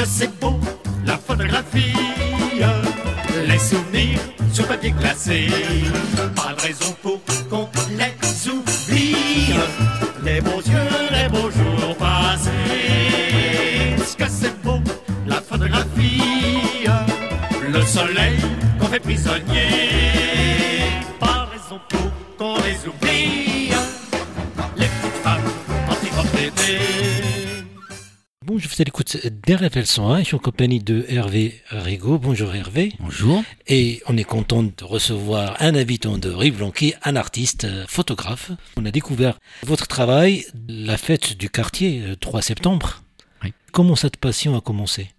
que c'est beau, la photographie. Les souvenirs sur papier glacé. Pas de raison pour qu'on les oublie. Les beaux yeux, les beaux jours passés. Ce que c'est beau, la photographie. Le soleil qu'on fait prisonnier. Bonjour, vous êtes à l'écoute d'RFL 101, je suis en compagnie de Hervé Rigaud. Bonjour Hervé. Bonjour. Et on est content de recevoir un habitant de Rivelon qui est un artiste, euh, photographe. On a découvert votre travail, la fête du quartier, le 3 septembre. Oui. Comment cette passion a commencé?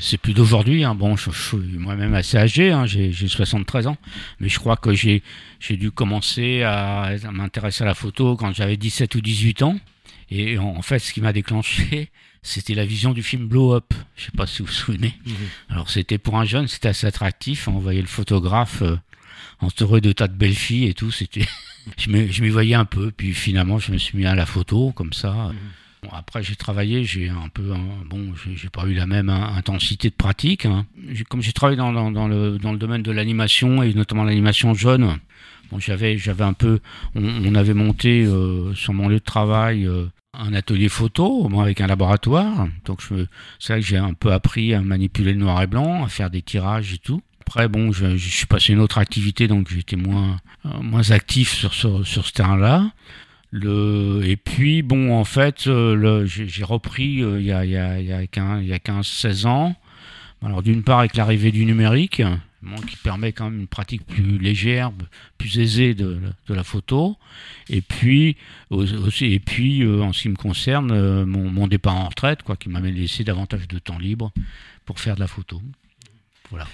C'est plus d'aujourd'hui. Hein. Bon, je, je suis moi-même assez âgé. Hein. J'ai j'ai 73 ans. Mais je crois que j'ai dû commencer à, à m'intéresser à la photo quand j'avais 17 ou 18 ans. Et en fait, ce qui m'a déclenché, c'était la vision du film Blow Up. Je sais pas si vous vous souvenez. Alors, c'était pour un jeune, c'était assez attractif. On voyait le photographe euh, entouré de tas de belles filles et tout. C'était, je m'y voyais un peu. Puis finalement, je me suis mis à la photo comme ça. Bon, après, j'ai travaillé, j'ai un peu, un- bon, j'ai pas eu la même hein, intensité de pratique. hein. Comme j'ai travaillé dans, dans, dans le, dans le domaine de l'animation et notamment l'animation jeune, bon, j'avais, j'avais un peu, on, on avait monté euh, sur mon lieu de travail euh, un atelier photo, moi avec un laboratoire. Donc c'est là que j'ai un peu appris à manipuler le noir et blanc, à faire des tirages et tout. Après, bon, je, je suis passé une autre activité, donc j'étais moins, euh, moins actif sur ce, sur ce terrain-là. Le, et puis, bon, en fait, euh, j'ai repris euh, il y a, il y a, il y a 15, il y a 15, 16 ans. Alors, d'une part, avec l'arrivée du numérique, qui permet quand même une pratique plus légère, plus aisée de, de la photo. Et puis, au- aussi, et puis euh, en ce qui me concerne, euh, mon, mon départ en retraite, quoi, qui m'a laissé davantage de temps libre pour faire de la photo. Voilà.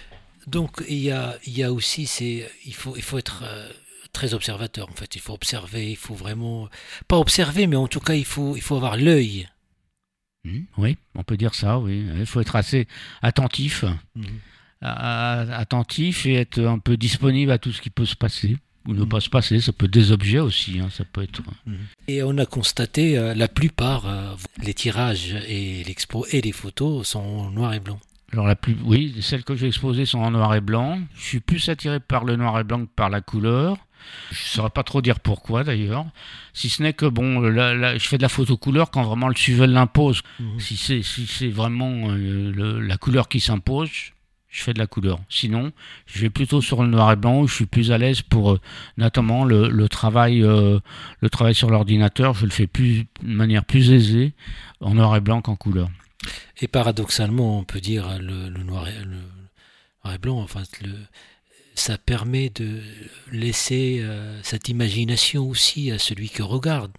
Donc il y a, il y a aussi, c'est, il, faut, il faut être euh, très observateur en fait. Il faut observer, il faut vraiment, pas observer, mais en tout cas il faut, il faut avoir l'œil. Hmm, oui, on peut dire ça, oui. Il faut être assez attentif. à- attentif et être un peu disponible à tout ce qui peut se passer ou ne pas se passer. Ça peut être des objets aussi. hein, ça peut être. Et on a constaté, euh, la plupart, euh, les tirages et l'expo et les photos sont en noir et blanc. Alors la plus, oui, celles que j'ai exposées sont en noir et blanc. Je suis plus attiré par le noir et blanc que par la couleur. Je ne saurais pas trop dire pourquoi d'ailleurs. Si ce n'est que bon, là, là, je fais de la photo couleur quand vraiment le sujet l'impose. Mhm. Si c'est si c'est vraiment euh, le- la couleur qui s'impose, je fais de la couleur. Sinon, je vais plutôt sur le noir et blanc où je suis plus à l'aise pour euh, notamment le, le travail euh, le travail sur l'ordinateur. Je le fais plus de manière plus aisée en noir et blanc qu'en couleur. Et paradoxalement, on peut dire euh, le, le noir, et, le noir et blanc, enfin, le, ça permet de laisser euh, cette imagination aussi à celui qui regarde.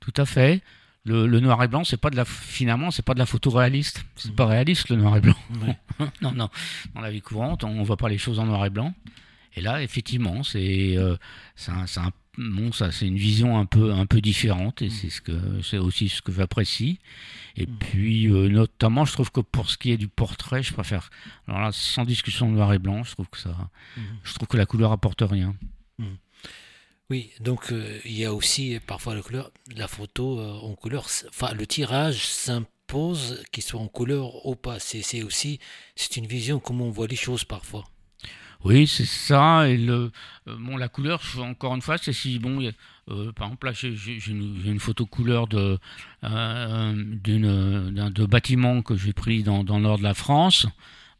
Tout à fait. Le, le noir et blanc, c'est pas de la finalement, c'est pas de la photo réaliste. C'est pas réaliste le noir et blanc. Ouais. non, non. Dans la vie courante, on voit pas les choses en noir et blanc. Et là, effectivement, c'est euh, un- bon, ça, c'est une vision un peu un peu différente et c'est ce que c'est aussi ce que j'apprécie. Et puis euh, notamment, je trouve que pour ce qui est du portrait, je préfère. Alors là, sans discussion noir et blanc, je trouve que ça, je trouve que la couleur apporte rien. Oui, donc euh, il y a aussi parfois la photo euh, en couleur, enfin le tirage s'impose qu'il soit en couleur ou pas. C'est aussi, c'est une vision comment on voit les choses parfois. Oui, c'est ça. Et le, euh, la couleur, encore une fois, c'est si bon. euh, par exemple, là, j'ai une, photo couleur de euh, d'un- bâtiment que j'ai pris dans, dans le nord de la France.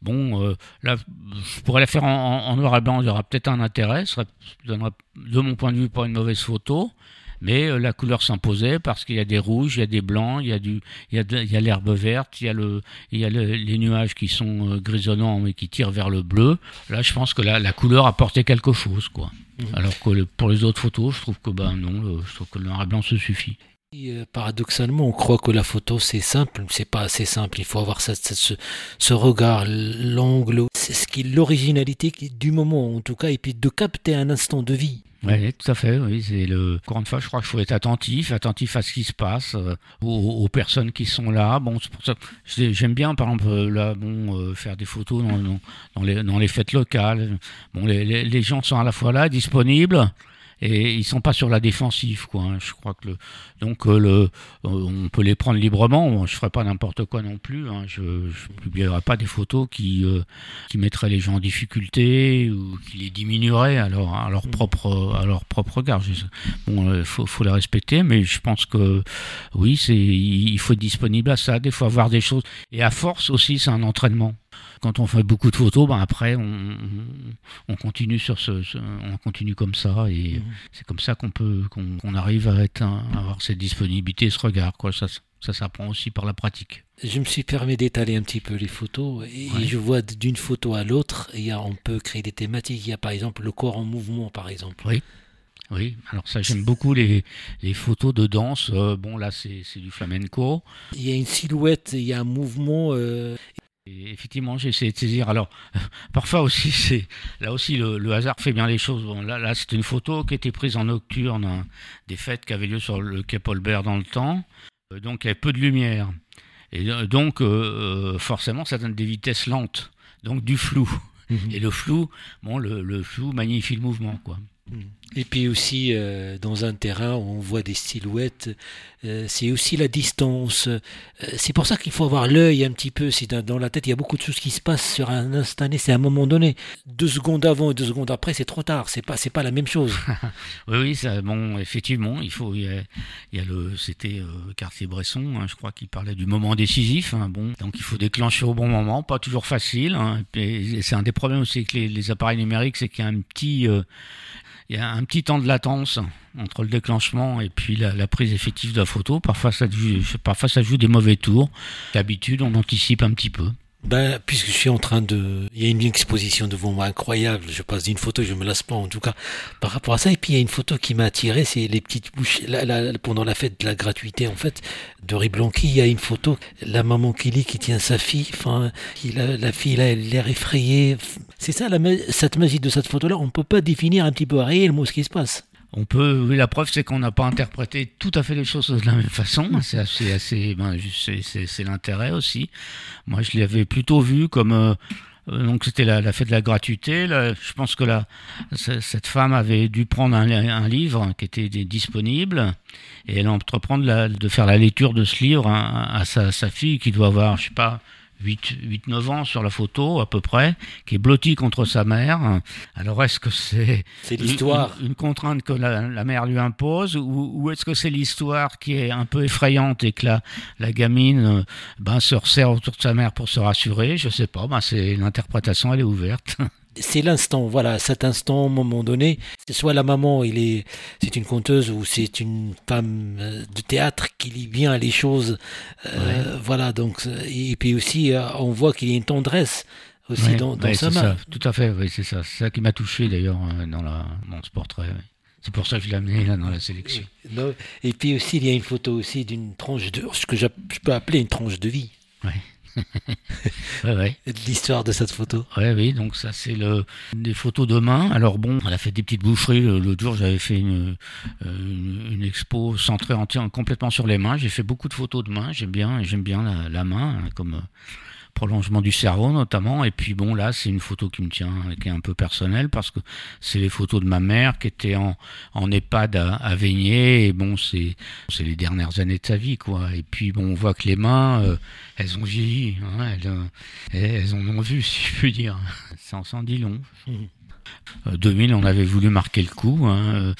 Bon, euh, là, je pourrais la faire en, noir et blanc. Il y aura peut-être un intérêt. Ça donnera, de mon point de vue, pas une mauvaise photo. Mais euh, la couleur s'imposait parce qu'il y a des rouges, il y a des blancs, il y a du, il y a de- il y a l'herbe verte, il y a le, il y a le- les nuages qui sont euh, grisonnants mais qui tirent vers le bleu. Là, je pense que la, la couleur apportait quelque chose, quoi. Alors que le- pour les autres photos, je trouve que ben non, je trouve que le noir et blanc se suffit. Euh, paradoxalement, on croit que la photo c'est simple, c'est pas assez simple. Il faut avoir ce, regard, l'angle, ce qui l'originalité du moment en tout cas, et puis de capter un instant de vie. Oui, tout à fait. Oui, c'est le. Encore une fois, je crois qu'il faut être attentif, attentif à ce qui se passe, euh, aux, personnes qui sont là. Bon, c'est pour ça. j'ai- J'aime bien, par exemple, euh, là, bon, faire des photos dans, les, fêtes locales. Bon, les gens sont à la fois là, disponibles. Et ils sont pas sur la défensive quoi. hein. Je crois que le donc euh, le euh, on peut les prendre librement. Je ferai pas n'importe quoi non plus. hein. Je je publierai pas des photos qui euh, qui mettraient les gens en difficulté ou qui les diminueraient à leur à leur propre à leur propre regard. Bon, euh, faut faut les respecter, mais je pense que oui, c'est il faut être disponible à ça. Des fois voir des choses et à force aussi, c'est un entraînement quand on fait beaucoup de photos, ben après on, on- on continue sur ce, ce- on continue comme ça et c'est comme ça qu'on peut qu'on arrive à être un- à avoir cette disponibilité, ce regard quoi. Ça ça s'apprend aussi par la pratique. Je me suis permis d'étaler un petit peu les photos et Ouais. je vois d'une photo à l'autre, on peut créer des thématiques. Il y a par exemple le corps en mouvement, par exemple. Oui. Oui, alors ça j'aime beaucoup les, les photos de danse. Euh, bon là c'est c'est du flamenco. Il y a une silhouette, il y a un mouvement. euh, Et effectivement, j'ai essayé de saisir. Alors, parfois aussi, c'est là aussi le, le hasard fait bien les choses. Bon, là, là c'est une photo qui était prise en nocturne hein, des fêtes qui avaient lieu sur le quai Paulbert dans le temps. Euh, donc, il y avait peu de lumière. Et euh, donc, euh, forcément, ça donne des vitesses lentes. Donc, du flou. Et le flou, bon, le, le flou magnifie le mouvement, quoi. Et puis aussi, euh, dans un terrain où on voit des silhouettes, euh, c'est aussi la distance. Euh, c'est pour ça qu'il faut avoir l'œil un petit peu. C'est dans, la tête, il y a beaucoup de choses qui se passent sur un instantané. C'est à un moment donné. Deux secondes avant et deux secondes après, c'est trop tard. C'est pas, c'est pas la même chose. Oui, oui, ça, bon, effectivement, il faut, il y a, le, c'était Cartier-Bresson, hein, je crois qu'il parlait du moment décisif. hein, bon, donc il faut déclencher au bon moment, pas toujours facile. hein, c'est un des problèmes aussi avec les, appareils numériques, c'est qu'il y a un petit, il y a un petit temps de latence entre le déclenchement et puis la, prise effective de la photo. Parfois, ça joue, parfois, ça joue des mauvais tours. D'habitude, on anticipe un petit peu. Ben, puisque je suis en train de, il y a une exposition devant moi incroyable. Je passe d'une photo, je me lasse pas en tout cas par rapport à ça. Et puis il y a une photo qui m'a attiré, c'est les petites bouches. La, la- pendant la fête de la gratuité en fait de Riblanqui, il y a une photo, la maman Kelly qui tient sa fille. Enfin, la fille là, elle a l'air effrayée. C'est ça la, cette magie de cette photo-là. On peut pas définir un petit peu réellement ce qui se passe. On peut, oui, la preuve, c'est qu'on n'a pas interprété tout à fait les choses de la même façon. C'est assez, assez, ben, c'est- l'intérêt aussi. Moi, je l'avais plutôt vu comme, euh, euh, donc c'était la, la fête de la gratuité. Là, je pense que la, ce- cette femme avait dû prendre un, un livre qui était disponible et elle entreprendre la- de faire la lecture de ce livre à, à sa, sa fille qui doit avoir, je sais pas, 8-9 ans sur la photo à peu près, qui est blottie contre sa mère. Alors est-ce que c'est l'histoire. une, une contrainte que la, la mère lui impose ou, ou est-ce que c'est l'histoire qui est un peu effrayante et que la, la gamine euh, ben, se resserre autour de sa mère pour se rassurer? Je sais pas, ben, c'est l'interprétation, elle est ouverte. c'est l'instant, voilà, cet instant, au moment donné, c'est soit la maman, il est, c'est une conteuse ou c'est une femme euh, de théâtre qui lit bien les choses, euh, voilà, donc, et puis aussi, euh, on voit qu'il y a une tendresse aussi Ouais, dans, dans ouais, sa c'est main. ça, tout à fait, oui, c'est ça. C'est ça qui m'a touché d'ailleurs dans, la, dans ce portrait. oui. C'est pour ça que je l'ai amené là dans la sélection. Et puis aussi, il y a une photo aussi d'une tranche de, ce que je peux appeler une tranche de vie, Ouais, ouais. l'histoire de cette photo. Ouais, oui, donc ça c'est le des photos de main. Alors bon, elle a fait des petites boucheries. Le- L'autre jour, j'avais fait une, euh, une, une expo centrée entière, complètement sur les mains. J'ai fait beaucoup de photos de main. J'aime bien, j'aime bien la, la main hein, comme prolongement du cerveau notamment. Et puis bon, là, c'est une photo qui me tient, qui est un peu personnelle parce que c'est les photos de ma mère qui était en, en EHPAD à, à Veigné. Et bon, c'est c'est les dernières années de sa vie, quoi. Et puis bon, on voit que les mains, euh, elles ont vieilli. hein, elles, euh, elles en ont vu, si je puis dire. Ça en s'en dit long. Euh, 2000, on avait voulu marquer le coup. hein. Euh,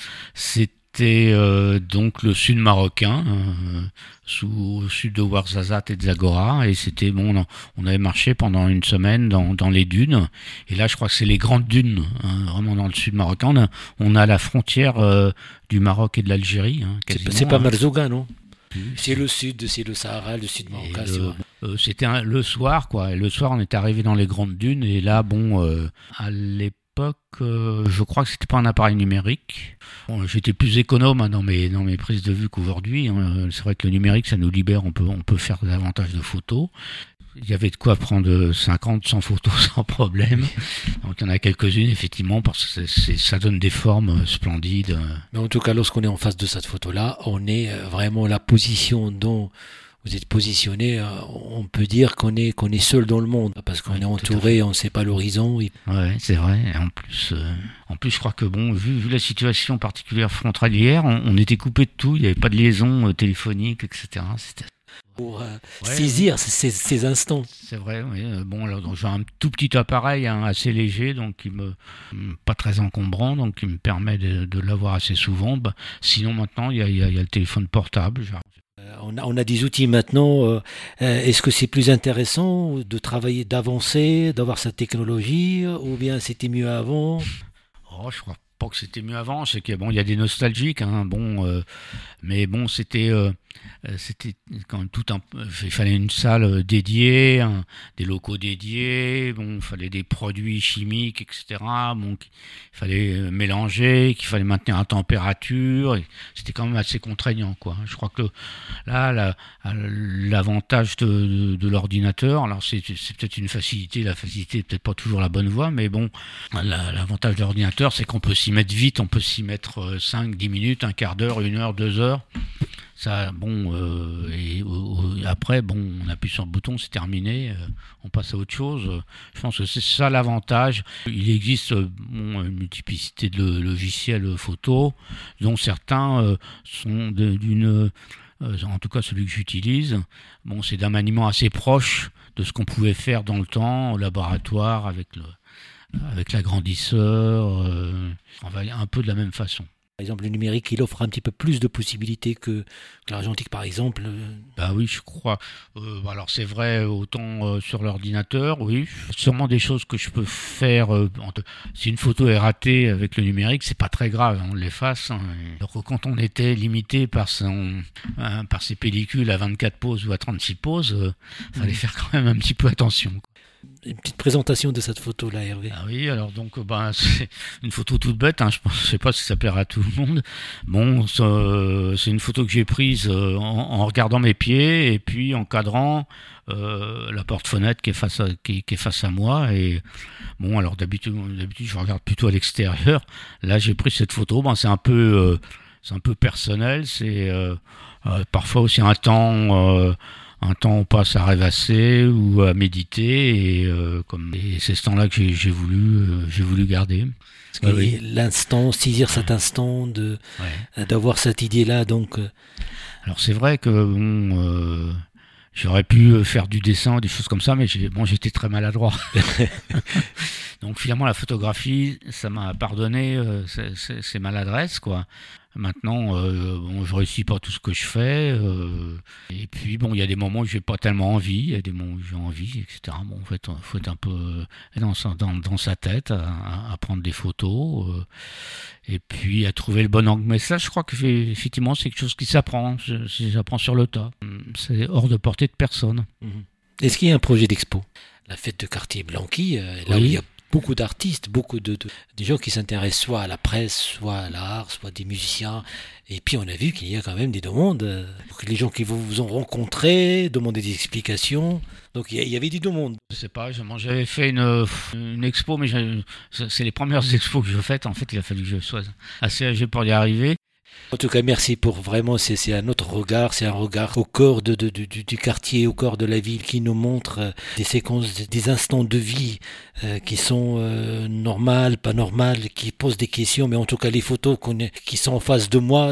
C'était euh, donc le sud marocain, euh, sous, au sud de Ouarzazate et de Zagora, et c'était bon. On, avait marché pendant une semaine dans, dans les dunes, et là, je crois que c'est les grandes dunes, hein, vraiment dans le sud marocain. On a, on a la frontière euh, du Maroc et de l'Algérie. hein, C'est pas hein. Marzouga, non? C'est le sud, c'est le Sahara, le sud marocain. C'était le soir, quoi. Et le soir, on est arrivé dans les grandes dunes. Et là, bon, à l'époque, euh, je crois que c'était pas un appareil numérique. J'étais plus économe hein, dans mes prises de vue qu'aujourd'hui. hein. C'est vrai que le numérique, ça nous libère. On peut on peut faire davantage de photos. Il y avait de quoi prendre 50, 100 photos sans problème. Donc il y en a quelques-unes, effectivement, parce que ça donne des formes euh, splendides. Mais en tout cas, lorsqu'on est en face de cette photo-là, on est euh, vraiment la position dont vous êtes positionné, euh, on peut dire qu'on est, qu'on est seul dans le monde, parce qu'on est entouré, on ne sait pas l'horizon. et- Ouais, c'est vrai. Et en plus, euh, en plus, je crois que bon, vu, vu la situation particulière frontalière, on, on était coupé de tout. Il n'y avait pas de liaison euh, téléphonique, etc. C'était- Pour euh, Ouais. saisir ces, ces instants. C'est vrai. Oui. Bon, alors j'ai un tout petit appareil, hein, assez léger, donc qui me pas très encombrant, donc qui me permet de, de l'avoir assez souvent. Bah, sinon, maintenant, il y a, y y le téléphone portable. On a, on a des outils maintenant. euh, euh, Est-ce que c'est plus intéressant de travailler, d'avancer, d'avoir cette technologie, euh, ou bien c'était mieux avant? Oh, je crois pas que c'était mieux avant. C'est que bon, il y a des nostalgiques, hein, bon, euh, mais bon, c'était, euh, c'était quand même tout un. Il fallait une salle euh, dédiée, des locaux dédiés. Bon, il fallait des produits chimiques, etc. Bon, qu'il fallait mélanger, qu'il fallait maintenir à température. C'était quand même assez contraignant, quoi. Je crois que là, la- l'avantage de, l'ordinateur, alors c'est peut-être une facilité. La facilité peut-être pas toujours la bonne voie, mais bon, la- L'avantage de l'ordinateur, c'est qu'on peut mettre vite, on peut s'y mettre euh, 5, 10 minutes, un quart d'heure, une heure, deux heures. Ça, bon, euh, et, euh, après, bon, on appuie sur le bouton, c'est terminé, euh, on passe à autre chose. Je pense que c'est ça l'avantage. Il existe euh, bon, une multiplicité de logiciels photo, dont certains euh, sont d'une, euh, en tout cas celui que j'utilise, bon, c'est d'un maniement assez proche de ce qu'on pouvait faire dans le temps au laboratoire avec le avec l'agrandisseur, euh, on va un peu de la même façon. Par exemple, le numérique, il offre un petit peu plus de possibilités que, que l'argentique, par exemple. Bah oui, je crois. Euh, alors c'est vrai, autant euh, sur l'ordinateur, oui. Sûrement des choses que je peux faire. euh, si une photo est ratée avec le numérique, c'est pas très grave, on l'efface. hein. Alors que quand on était limité par son, hein, par ses pellicules à 24 poses ou à 36 poses, euh, fallait faire quand même un petit peu attention. Une petite présentation de cette photo-là, Hervé. Ah oui, alors donc euh, ben, c'est une photo toute bête, hein, je ne sais pas si ça plaira à tout le monde. Bon, euh, c'est une photo que j'ai prise euh, en, regardant mes pieds et puis en cadrant la porte-fenêtre qui est face à qui, qui est face à moi et bon alors d'habitude d'habitude je regarde plutôt à l'extérieur. Là j'ai pris cette photo, ben c'est un peu c'est un peu personnel, c'est euh, parfois aussi un temps un temps on passe à rêvasser ou à méditer et, euh, comme et c'est ce temps-là que j'ai j'ai voulu euh, j'ai voulu garder. Parce que Oui, L'instant, saisir cet instant, de Ouais. d'avoir cette idée-là, donc euh, Alors c'est vrai que bon, euh, j'aurais pu faire du dessin, des choses comme ça, mais j'ai- bon, j'étais très maladroit. Donc finalement la photographie, ça m'a pardonné ces- maladresses quoi. Maintenant, euh, bon, je réussis pas tout ce que je fais. euh, et puis bon, il y a des moments où j'ai pas tellement envie, il y a des moments où j'ai envie, etc. Bon, en fait, faut être un peu euh, dans sa, dans, dans sa tête, à, prendre des photos. euh, et puis à trouver le bon angle. Mais ça, je crois que effectivement, c'est quelque chose qui s'apprend. J'apprends sur le tas. C'est hors de portée de personne. est-ce qu'il y a un projet d'expo? La fête de quartier Blanqui, euh, là Oui. où il y a beaucoup d'artistes, beaucoup de, de- des gens qui s'intéressent soit à la presse, soit à l'art, soit des musiciens. Et puis on a vu qu'il y a quand même des demandes. euh, les gens qui vous, ont rencontrés demandaient des explications. Donc il y, avait du monde. Je sais pas, j'avais fait une, une expo, mais c'est les premières expos que je fais. En fait, il a fallu que je sois assez âgé pour y arriver. En tout cas, merci pour vraiment, c'est un autre regard, c'est un regard au corps de, de- du, du quartier, au corps de la ville, qui nous montre euh, des séquences, des- instants de vie euh, qui sont euh, normales, pas normales, qui posent des questions, mais en tout cas les photos est- qui sont en face de moi,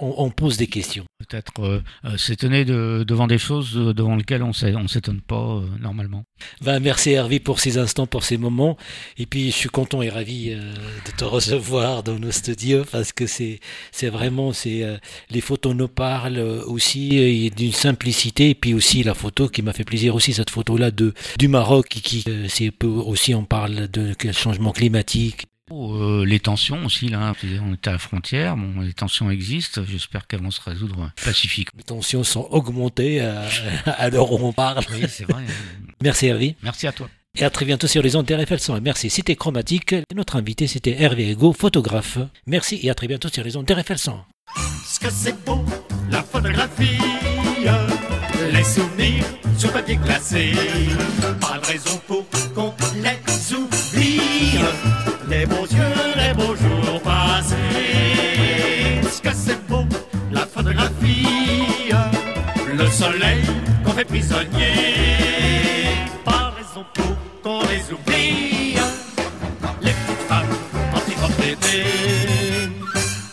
on, on pose des questions. Peut-être euh, euh, s'étonner de, devant des choses euh, devant lesquelles on on s'étonne pas euh, normalement. Ben, merci Hervé pour ces instants, pour ces moments, et puis je suis content et ravi de te recevoir dans nos studios parce que c'est vraiment c'est les photos nous parlent aussi d'une simplicité. Et puis aussi la photo qui m'a fait plaisir aussi cette photo là de du Maroc qui, c'est aussi on parle de changement climatique Euh, les tensions aussi, là, on est à la frontière, bon, les tensions existent, j'espère qu'elles vont se résoudre pacifiquement. les tensions sont augmentées à, à l'heure où on parle Oui, c'est vrai. merci Hervé Merci à toi. et à très bientôt sur les ondes RFL 100 merci Cité Chromatique notre invité c'était Hervé Ego photographe merci et à très bientôt sur les ondes RFL 100 Ce que c'est beau, la photographie. Les souvenirs sur papier glacé. Pas de raison pour soleil qu'on fait prisonnier. Pas raison pour qu'on les oublie. Les petites femmes d'été.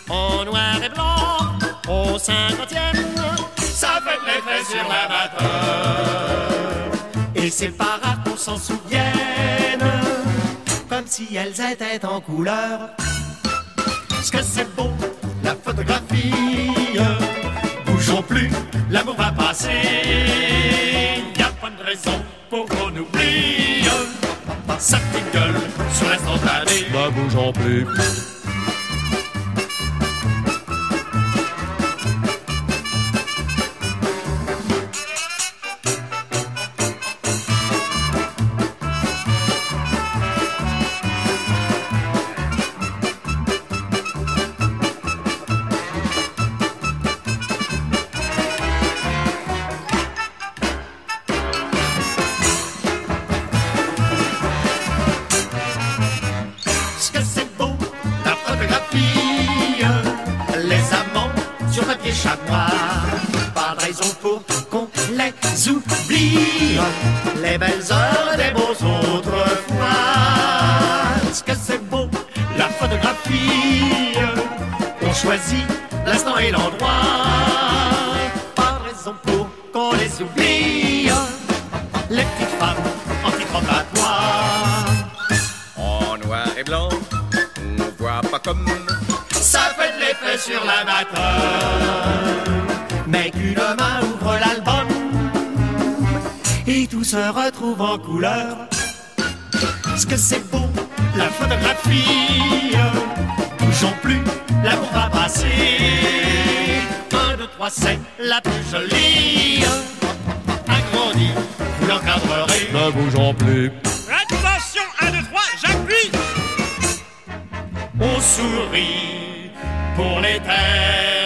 En noir et blanc, au cinquantième, ça fait l'effet sur l'amateur. Et c'est pas rare qu'on s'en souvienne, comme si elles étaient en couleur. Ce que c'est beau, la photographie. Bougeons plus, l'amour va passer. Y a pas de raison pour qu'on oublie. Petite gueule sur l'instantané. Bah bougeons plus. Les belles heures des beaux autrefois. Ce que c'est beau, la photographie? On choisit l'instant et l'endroit. Pas raison pour qu'on les oublie. Les petites femmes en titre En noir et blanc, on voit pas comme. ça fait de l'effet sur l'amateur. Mais qu'une retrouve en couleur. Ce que c'est beau, la photographie. Bougeons plus, l'amour va passer. Un, deux, trois, c'est la plus jolie. Agrandie, vous l'encadrerez. Ne bougeons plus. Attention, 1, 2, 3, j'appuie On sourit pour les terres